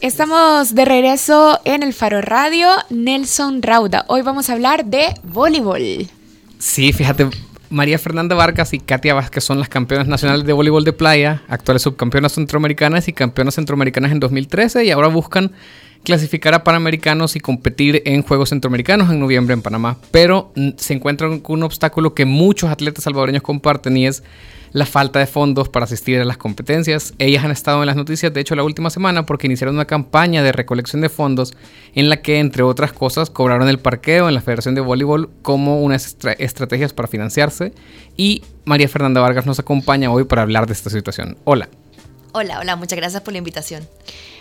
Estamos de regreso en el Faro Radio, Nelson Rauda. Hoy vamos a hablar de voleibol. Sí, fíjate, María Fernanda Vargas y Katia Vázquez son las campeonas nacionales de voleibol de playa, actuales subcampeonas centroamericanas y campeonas centroamericanas en 2013 y ahora buscan clasificar a Panamericanos y competir en Juegos Centroamericanos en noviembre en Panamá. Pero mm, se encuentran con un obstáculo que muchos atletas salvadoreños comparten y es la falta de fondos para asistir a las competencias. Ellas han estado en las noticias, de hecho, la última semana porque iniciaron una campaña de recolección de fondos en la que, entre otras cosas, cobraron el parqueo en la Federación de Voleibol como unas estrategias para financiarse. Y María Fernanda Vargas nos acompaña hoy para hablar de esta situación. Hola. Hola, hola, muchas gracias por la invitación.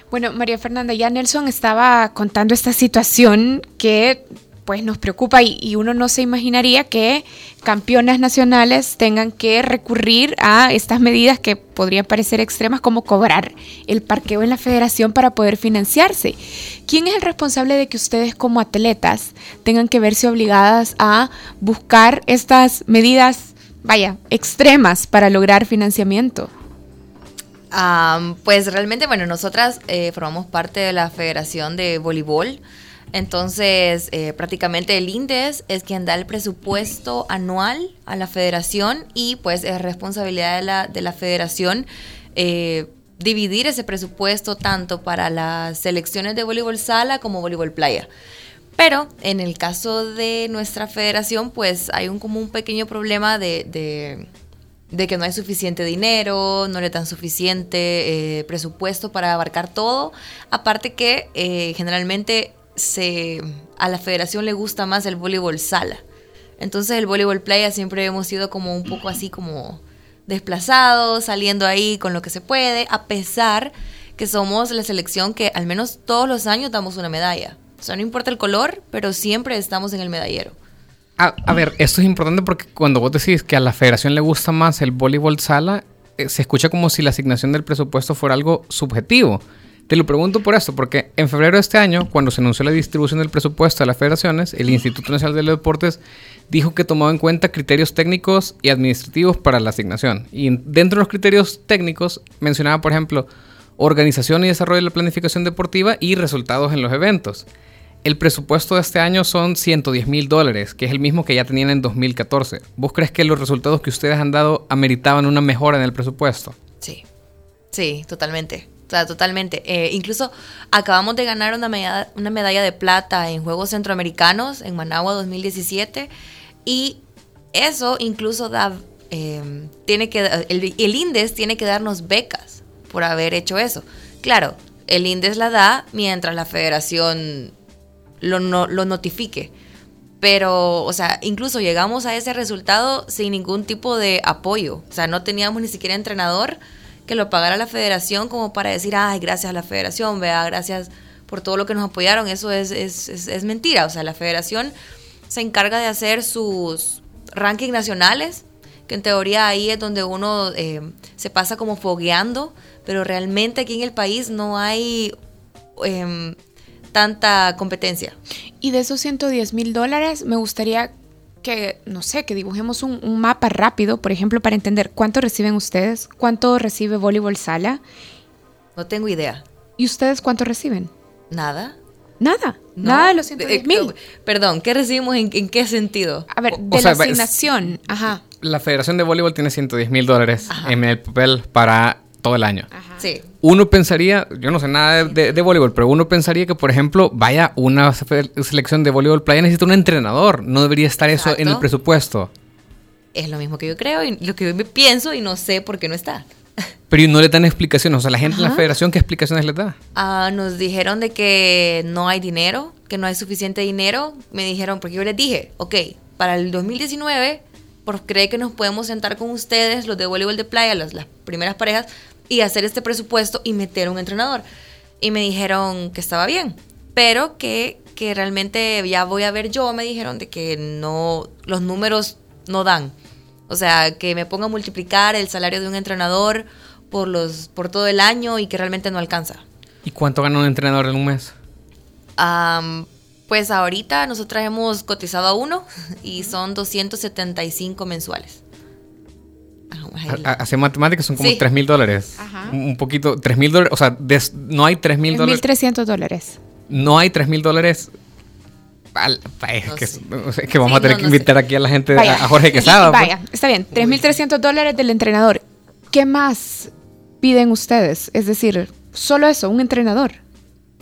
Bueno, María Fernanda, ya Nelson estaba contando esta situación que pues nos preocupa y, uno no se imaginaría que campeonas nacionales tengan que recurrir a estas medidas que podrían parecer extremas como cobrar el parqueo en la federación para poder financiarse. ¿Quién es el responsable de que ustedes como atletas tengan que verse obligadas a buscar estas medidas, vaya, extremas para lograr financiamiento? pues realmente, bueno, nosotras eh, formamos parte de la Federación de Voleibol. Entonces, eh, prácticamente el INDES es quien da el presupuesto anual a la federación y pues es responsabilidad de la, de la federación eh, dividir ese presupuesto tanto para las selecciones de voleibol sala como voleibol playa. Pero en el caso de nuestra federación, pues hay un, como un pequeño problema de, de, que no hay suficiente dinero, no le dan suficiente eh, presupuesto para abarcar todo. Aparte que generalmente se, a la federación le gusta más el voleibol sala. Entonces el voleibol playa siempre hemos sido como un poco así como desplazados, saliendo ahí con lo que se puede, a pesar que somos la selección que al menos todos los años damos una medalla. O sea, no importa el color, pero siempre estamos en el medallero. A, ver, esto es importante porque cuando vos decís que a la federación le gusta más el voleibol sala, eh, se escucha como si la asignación del presupuesto fuera algo subjetivo. Te lo pregunto por esto, porque en febrero de este año, cuando se anunció la distribución del presupuesto a las federaciones, el Instituto Nacional de Deportes dijo que tomaba en cuenta criterios técnicos y administrativos para la asignación. Y dentro de los criterios técnicos mencionaba, por ejemplo, organización y desarrollo de la planificación deportiva y resultados en los eventos. El presupuesto de este año son 110 mil dólares, que es el mismo que ya tenían en 2014. ¿Vos crees que los resultados que ustedes han dado ameritaban una mejora en el presupuesto? Sí, sí, totalmente. O sea, totalmente. Eh, incluso acabamos de ganar una medalla, una medalla de plata en Juegos Centroamericanos en Managua 2017 y eso incluso da, eh, tiene que, el, el, INDES tiene que darnos becas por haber hecho eso. Claro, el INDES la da mientras la federación lo, lo notifique. Pero, o sea, incluso llegamos a ese resultado sin ningún tipo de apoyo. O sea, no teníamos ni siquiera entrenador que lo pagara la federación como para decir, ay, gracias a la federación, vea, gracias por todo lo que nos apoyaron. Eso es, es, es, mentira. O sea, la federación se encarga de hacer sus rankings nacionales, que en teoría ahí es donde uno eh, se pasa como fogueando, pero realmente aquí en el país no hay em, tanta competencia. Y de esos 110 mil dólares, me gustaría que, no sé, que dibujemos un, mapa rápido, por ejemplo, para entender cuánto reciben ustedes, cuánto recibe voleibol sala. No tengo idea. ¿Y ustedes cuánto reciben? Nada. Nada. Nada de los 110 mil. Eh, perdón, ¿qué recibimos en, qué sentido? A ver, de la asignación. Ajá. La Federación de Voleibol tiene 110 mil dólares en el papel para todo el año. Sí. Uno pensaría, yo no sé nada de, voleibol, pero uno pensaría que, por ejemplo, vaya una selección de voleibol playa necesita un entrenador. No debería estar eso en el presupuesto. Es lo mismo que yo creo y lo que yo pienso y no sé por qué no está. Pero no le dan explicaciones. O sea, la gente en la federación, ¿qué explicaciones les da? Ah, nos dijeron de que no hay dinero, que no hay suficiente dinero. Me dijeron, porque yo les dije, ok, para el 2019 por cree que nos podemos sentar con ustedes, los de voleibol de playa, las, las primeras parejas, y hacer este presupuesto y meter un entrenador. Y me dijeron que estaba bien. pero que, que realmente ya voy a ver yo, me dijeron de que no, los números no dan. O sea, que me ponga a multiplicar el salario de un entrenador por, los, por todo el año y que realmente no alcanza. ¿Y cuánto gana un entrenador en un mes? pues ahorita nosotros hemos cotizado a uno y son 275 mensuales. Hace matemáticas son como 3 mil dólares. Un poquito, 3 mil dólares. O sea, no hay 3 mil dólares. 1.300 dólares. No hay 3 mil dólares. Es, que, vamos a tener que invitar aquí a la gente, a Jorge Quesada. Pues. Vaya, está bien. 3.300 dólares del entrenador. ¿Qué más piden ustedes? Es decir, solo eso, un entrenador.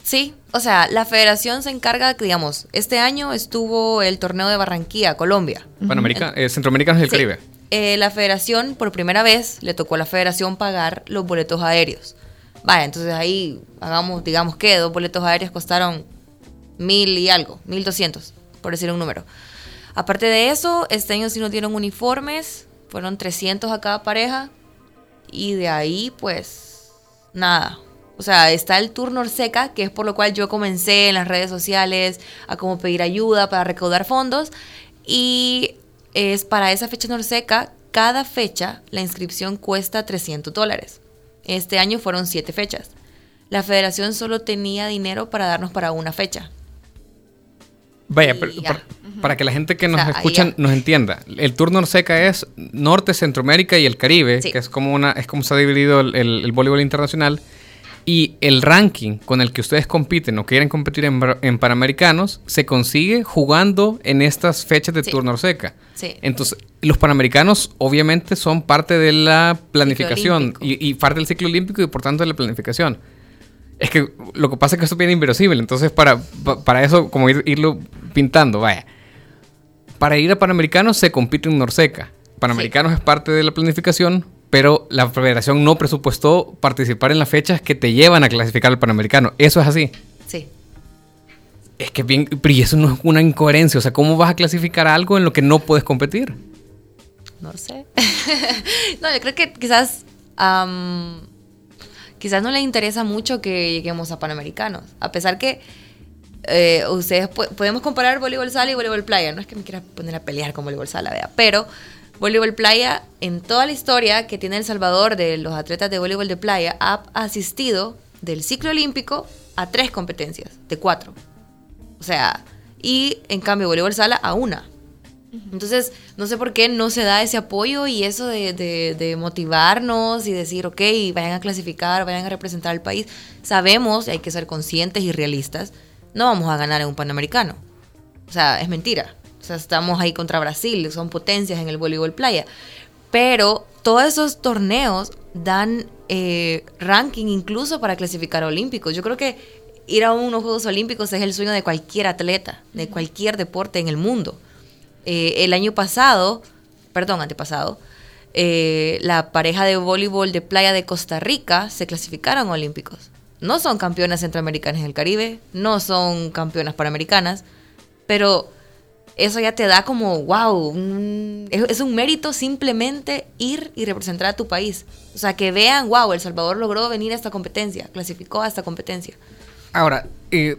Sí, o sea, la federación se encarga, digamos, este año estuvo el torneo de Barranquilla, Colombia. Panamérica, eh, Centroamericanos del Caribe. Eh, la federación, por primera vez, le tocó a la federación pagar los boletos aéreos. Vaya, entonces ahí hagamos, digamos que dos boletos aéreos costaron mil y algo, mil doscientos, por decir un número. Aparte de eso, este año sí nos dieron uniformes, fueron 300 a cada pareja, y de ahí, pues, nada. O sea, está el turno Orseca, que es por lo cual yo comencé en las redes sociales a como pedir ayuda para recaudar fondos. Y es para esa fecha Norseca, cada fecha la inscripción cuesta 300 dólares. Este año fueron 7 fechas. La federación solo tenía dinero para darnos para una fecha. Vaya, para, que la gente que nos escucha nos entienda, el turno Norseca es Norte, Centroamérica y el Caribe, que es como una, es como se ha dividido el, el voleibol internacional. Y el ranking con el que ustedes compiten o quieren competir en, Panamericanos se consigue jugando en estas fechas de turno seca. Entonces, los Panamericanos obviamente son parte de la planificación y, parte del ciclo olímpico y por tanto de la planificación. Es que lo que pasa es que esto viene inverosímil. Entonces, para, para eso, como irlo pintando, vaya. Para ir a Panamericanos se compite en Norseca. Panamericanos es parte de la planificación, pero la federación no presupuestó participar en las fechas que te llevan a clasificar al Panamericano. ¿Eso es así? Sí. Es que bien, pero eso no es una incoherencia. O sea, ¿cómo vas a clasificar algo en lo que no puedes competir? No sé. no, yo creo que quizás, quizás no le interesa mucho que lleguemos a Panamericanos. A pesar que eh, ustedes podemos comparar voleibol sala y voleibol playa. No es que me quiera poner a pelear con voleibol sala, vea, pero Voleibol Playa, en toda la historia que tiene El Salvador de los atletas de voleibol de playa, ha asistido del ciclo olímpico a tres competencias, de cuatro. O sea, y en cambio voleibol sala a una. Entonces, no sé por qué no se da ese apoyo y eso de, de, motivarnos y decir, ok, vayan a clasificar, vayan a representar al país. Sabemos, y hay que ser conscientes y realistas, no vamos a ganar en un Panamericano. O sea, es mentira. O sea, estamos ahí contra Brasil, son potencias en el voleibol playa. Pero todos esos torneos dan eh, ranking incluso para clasificar a olímpicos. Yo creo que ir a unos Juegos Olímpicos es el sueño de cualquier atleta, de cualquier deporte en el mundo. Eh, el año pasado, perdón, antepasado, eh, la pareja de voleibol de playa de Costa Rica se clasificaron a olímpicos. No son campeonas centroamericanas en el Caribe, no son campeonas panamericanas, pero eso ya te da como, wow, es, un mérito simplemente ir y representar a tu país. O sea, que vean, wow, El Salvador logró venir a esta competencia, clasificó a esta competencia. Ahora, eh,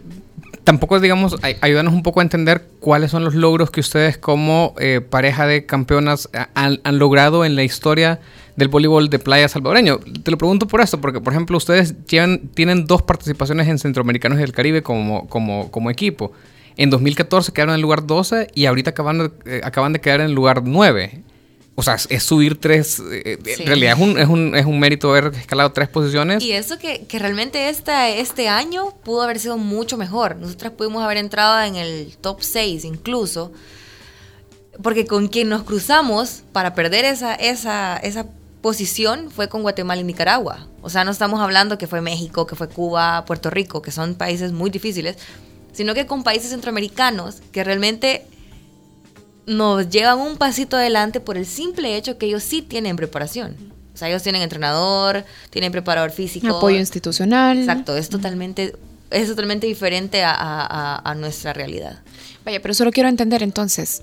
tampoco, digamos, ayúdanos un poco a entender cuáles son los logros que ustedes como eh, pareja de campeonas han, logrado en la historia del voleibol de playa salvadoreño. Te lo pregunto por esto, porque, por ejemplo, ustedes tienen dos participaciones en Centroamericanos y del Caribe como, como equipo. En 2014 quedaron en el lugar 12 y ahorita acaban de, eh, acaban de quedar en el lugar 9. O sea, es subir tres. Eh, en realidad es un, es, un, es un mérito haber escalado tres posiciones. Y eso que, que realmente este, este año pudo haber sido mucho mejor. Nosotras pudimos haber entrado en el top 6 incluso. Porque con quien nos cruzamos para perder esa, esa, esa posición fue con Guatemala y Nicaragua. O sea, no estamos hablando que fue México, que fue Cuba, Puerto Rico, que son países muy difíciles sino que con países centroamericanos que realmente nos llevan un pasito adelante por el simple hecho que ellos sí tienen preparación. O sea, ellos tienen entrenador, tienen preparador físico. Apoyo institucional. Exacto, es totalmente, es totalmente diferente a, nuestra realidad. Vaya, pero solo quiero entender entonces,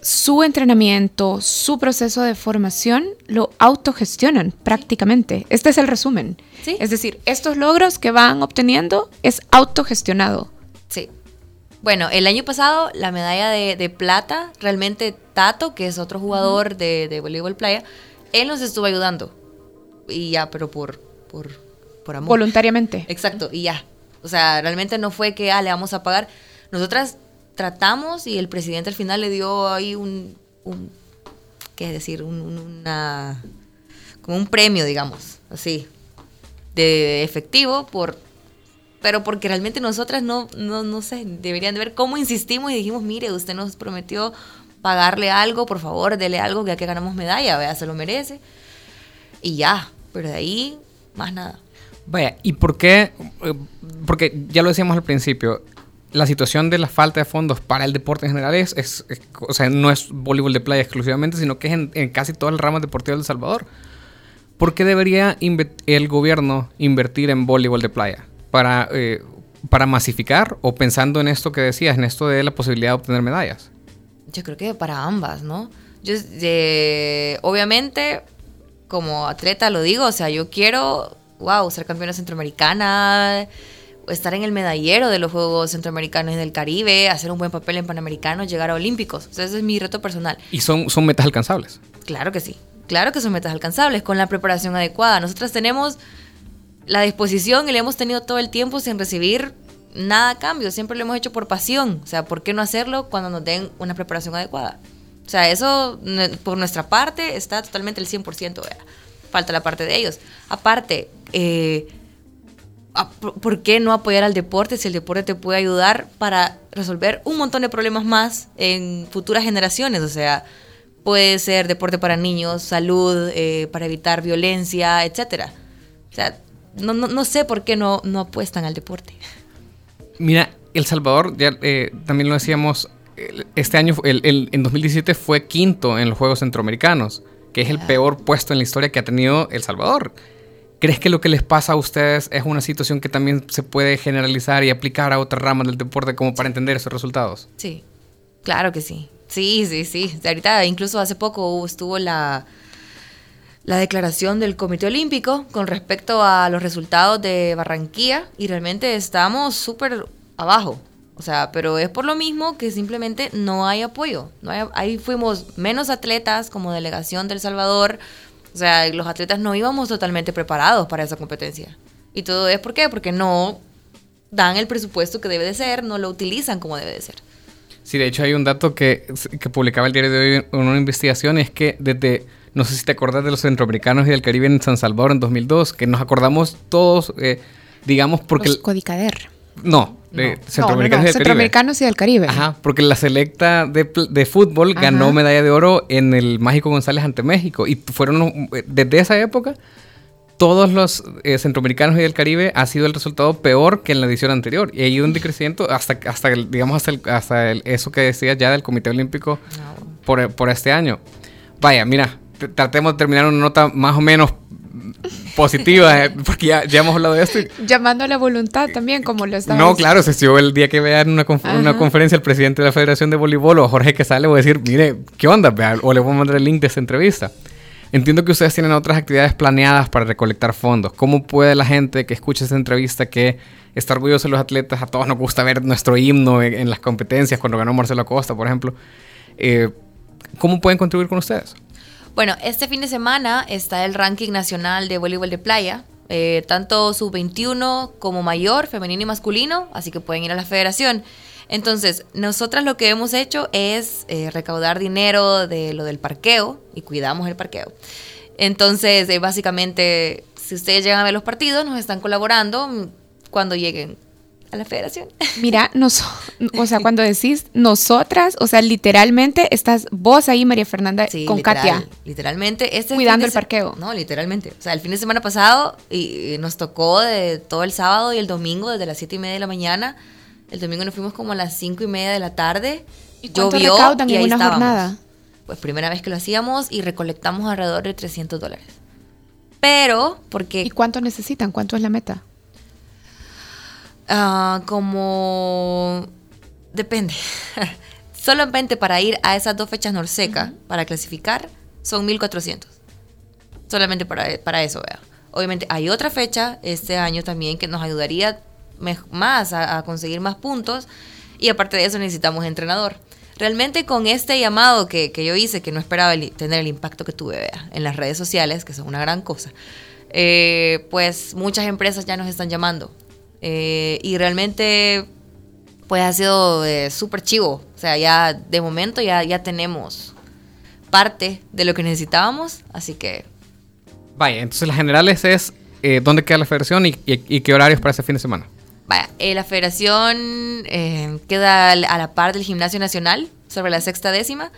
su entrenamiento, su proceso de formación lo autogestionan prácticamente. Este es el resumen. Es decir, estos logros que van obteniendo es autogestionado. Bueno, el año pasado la medalla de, de plata, realmente Tato, que es otro jugador de, de voleibol playa, él nos estuvo ayudando. Y ya, pero por, por, por amor. Voluntariamente. Exacto, y ya. O sea, realmente no fue que, ah, le vamos a pagar. Nosotras tratamos y el presidente al final le dio ahí un, un ¿qué decir? Un- una, como un premio, digamos, así, de efectivo por... Pero porque realmente nosotras no, no, no sé, deberían de ver cómo insistimos y dijimos, mire, usted nos prometió pagarle algo, por favor, dele algo, ya que ganamos medalla, vea, se lo merece. Y ya, pero de ahí, más nada. Vaya, ¿y por qué? Eh, Porque ya lo decíamos al principio, la situación de la falta de fondos para el deporte en general es, es- es- o sea, no es voleibol de playa exclusivamente, sino que es en, en casi todas las ramas deportivas de El Salvador. ¿Por qué debería el gobierno invertir en voleibol de playa? Para, eh, para masificar o pensando en esto que decías, en esto de la posibilidad de obtener medallas. Yo creo que para ambas, ¿no? Yo, eh, obviamente, como atleta lo digo, o sea, yo quiero, wow, ser campeona centroamericana, estar en el medallero de los Juegos Centroamericanos y del Caribe, hacer un buen papel en Panamericanos, llegar a Olímpicos. O sea, ese es mi reto personal. Y son, son metas alcanzables. Claro que sí. Claro que son metas alcanzables con la preparación adecuada. Nosotros tenemos la disposición y le hemos tenido todo el tiempo sin recibir nada a cambio. Siempre lo hemos hecho por pasión. O sea, ¿por qué no hacerlo cuando nos den una preparación adecuada? O sea, eso por nuestra parte está totalmente el 100%. vea. Falta la parte de ellos. Aparte, eh, a- ¿por por qué no apoyar al deporte si el deporte te puede ayudar para resolver un montón de problemas más en futuras generaciones? O sea, puede ser deporte para niños, salud, eh, para evitar violencia, etcétera. O sea, no, no, no sé por qué no, no apuestan al deporte. Mira, El Salvador, ya eh, también lo decíamos, este año, el, el- en 2017 fue quinto en los Juegos Centroamericanos, que es el peor puesto en la historia que ha tenido El Salvador. ¿Crees que lo que les pasa a ustedes es una situación que también se puede generalizar y aplicar a otras ramas del deporte como para entender esos resultados? Sí, claro que sí. Sí, sí, sí. Ahorita, incluso hace poco estuvo la, la declaración del Comité Olímpico con respecto a los resultados de Barranquilla y realmente estamos súper abajo. O sea, pero es por lo mismo que simplemente no hay apoyo. No ahí fuimos menos atletas como delegación del Salvador. O sea, los atletas no íbamos totalmente preparados para esa competencia. Y todo es por qué? Porque no dan el presupuesto que debe de ser, no lo utilizan como debe de ser. Sí, de hecho hay un dato que, que publicaba el diario de hoy en una investigación, es que desde, no sé si te acordás de los centroamericanos y del Caribe en San Salvador en 2002, que nos acordamos todos, eh, digamos, porque... Los Codicader. no, de No. centroamericanos No, no, no, y del Caribe. Centroamericanos y del Caribe. Ajá, porque la selecta de, de fútbol ganó medalla de oro en el Mágico González ante México. Y fueron, unos- desde esa época, todos los eh, centroamericanos y del Caribe ha sido el resultado peor que en la edición anterior. Y hay un decrecimiento hasta, hasta el- digamos, hasta, el- hasta el- eso que decía ya del Comité Olímpico por, por este año. Vaya, mira, tratemos de terminar una nota más o menos positiva, eh, porque ya, ya hemos hablado de esto. y- Llamando a la voluntad también, como lo estaba no, claro, si yo el día que vea en una, conf- una Ajá. conferencia el presidente de la Federación de Voleibol o Jorge que sale, voy a decir, mire, ¿qué onda? O le voy a mandar el link de esta entrevista. Entiendo que ustedes tienen otras actividades planeadas para recolectar fondos. ¿Cómo puede la gente que escuche esta entrevista que está orgulloso de los atletas? A todos nos gusta ver nuestro himno en, en las competencias, cuando ganó Marcelo Acosta, por ejemplo. Eh, ¿Cómo pueden contribuir con ustedes? Bueno, este fin de semana está el ranking nacional de voleibol de playa, eh, tanto sub-21 como mayor, femenino y masculino, así que pueden ir a la federación. Entonces, nosotras lo que hemos hecho es eh, recaudar dinero de lo del parqueo y cuidamos el parqueo. Entonces, eh, básicamente, si ustedes llegan a ver los partidos, nos están colaborando cuando lleguen a la federación. Mira, nos, o sea, cuando decís nosotras, o sea, literalmente estás vos ahí, María Fernanda, Sí, con literal, Katia. Literalmente. Este Cuidando el parqueo. No, literalmente. O sea, el fin de semana pasado y, y nos tocó de todo el sábado y el domingo desde las siete y media de la mañana. El domingo nos fuimos como a las cinco y media de la tarde. ¿Y Llovió y ahí una estábamos. jornada? Pues primera vez que lo hacíamos y recolectamos alrededor de 300 dólares. Pero, porque ¿Y cuánto necesitan? ¿Cuánto es la meta? Ah, como depende. Solamente para ir a esas dos fechas Norseca, para clasificar, son 1400. Solamente para, para eso, vea. Obviamente hay otra fecha este año también que nos ayudaría más, a, conseguir más puntos. Y aparte de eso necesitamos entrenador. Realmente con este llamado que, yo hice, que no esperaba tener el impacto que tuve en las redes sociales, que son una gran cosa, eh, pues muchas empresas ya nos están llamando. Eh, y realmente pues ha sido eh, súper chivo. O sea, ya de momento ya, ya tenemos parte de lo que necesitábamos, así que... Vaya, entonces la generales es eh, dónde queda la federación y, qué horarios para ese fin de semana. Vaya, eh, la federación queda a la par del Gimnasio Nacional, sobre la sexta décima.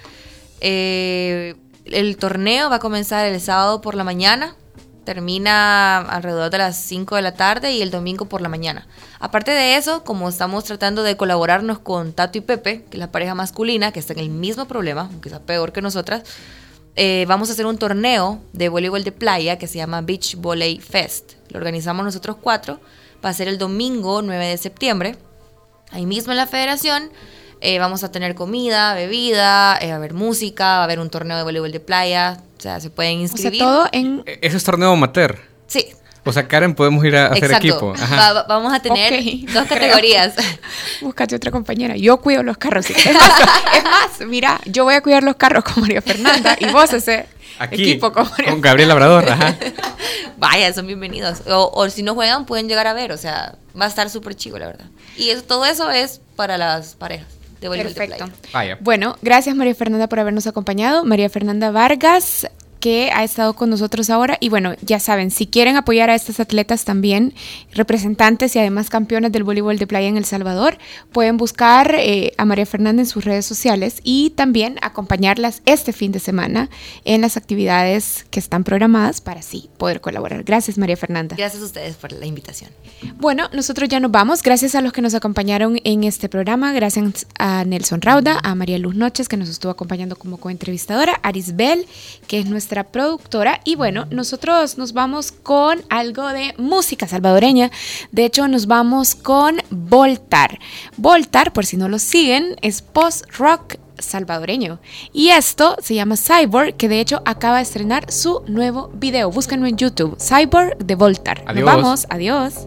el torneo va a comenzar el sábado por la mañana, termina alrededor de las 5 de la tarde y el domingo por la mañana. Aparte de eso, como estamos tratando de colaborarnos con Tato y Pepe, que es la pareja masculina, que está en el mismo problema, aunque sea peor que nosotras, eh, vamos a hacer un torneo de voleibol de playa que se llama Beach Volley Fest. Lo organizamos nosotros cuatro. Va a ser el domingo 9 de septiembre. Ahí mismo en la federación. Eh, vamos a tener comida, bebida, eh, va a haber música, va a haber un torneo de voleibol de playa, sea, se pueden inscribir. O sea, todo en... E-, ¿Ese es torneo amateur? Sí. O sea, Karen, podemos ir a hacer equipo. vamos a tener dos categorías. Búscate otra compañera. Yo cuido los carros. Es más, es más, mira, yo voy a cuidar los carros con María Fernanda y vos ese equipo con, con Gabriel Labrador. Ajá. Vaya, son bienvenidos. O, si no juegan, pueden llegar a ver. O sea, va a estar súper chico, la verdad. Y eso, todo eso es para las parejas. Perfecto. Bueno, gracias María Fernanda por habernos acompañado. María Fernanda Vargas, que ha estado con nosotros ahora. Y bueno, ya saben, si quieren apoyar a estas atletas también, representantes y además campeones del voleibol de playa en El Salvador, pueden buscar eh, a María Fernanda en sus redes sociales y también acompañarlas este fin de semana en las actividades que están programadas para así poder colaborar. Gracias, María Fernanda. Gracias a ustedes por la invitación. Bueno, nosotros ya nos vamos. Gracias a los que nos acompañaron en este programa. Gracias a Nelson Rauda, a María Luz Noches, que nos estuvo acompañando como coentrevistadora, a Arisbel, que es nuestra productora. Y bueno, nosotros nos vamos con algo de música salvadoreña. De hecho, nos vamos con Voltar. Voltar, por si no lo siguen, es post-rock salvadoreño. Y esto se llama Cyborg, que de hecho acaba de estrenar su nuevo video. Búsquenlo en YouTube. Cyborg de Voltar. Nos vamos. Adiós.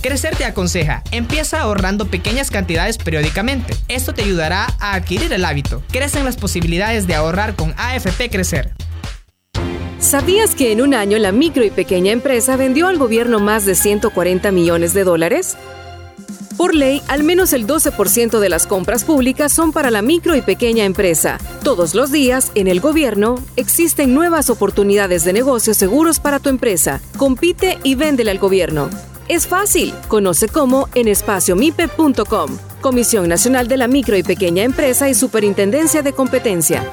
Crecer te aconseja, empieza ahorrando pequeñas cantidades periódicamente. Esto te ayudará a adquirir el hábito. Crecen las posibilidades de ahorrar con AFP Crecer. ¿Sabías que en un año la micro y pequeña empresa vendió al gobierno más de 140 millones de dólares? Por ley, al menos el 12% de las compras públicas son para la micro y pequeña empresa. Todos los días, en el gobierno, existen nuevas oportunidades de negocios seguros para tu empresa. Compite y véndele al gobierno. Es fácil. Conoce cómo en espaciomipe.com. Comisión Nacional de la Micro y Pequeña Empresa y Superintendencia de Competencia.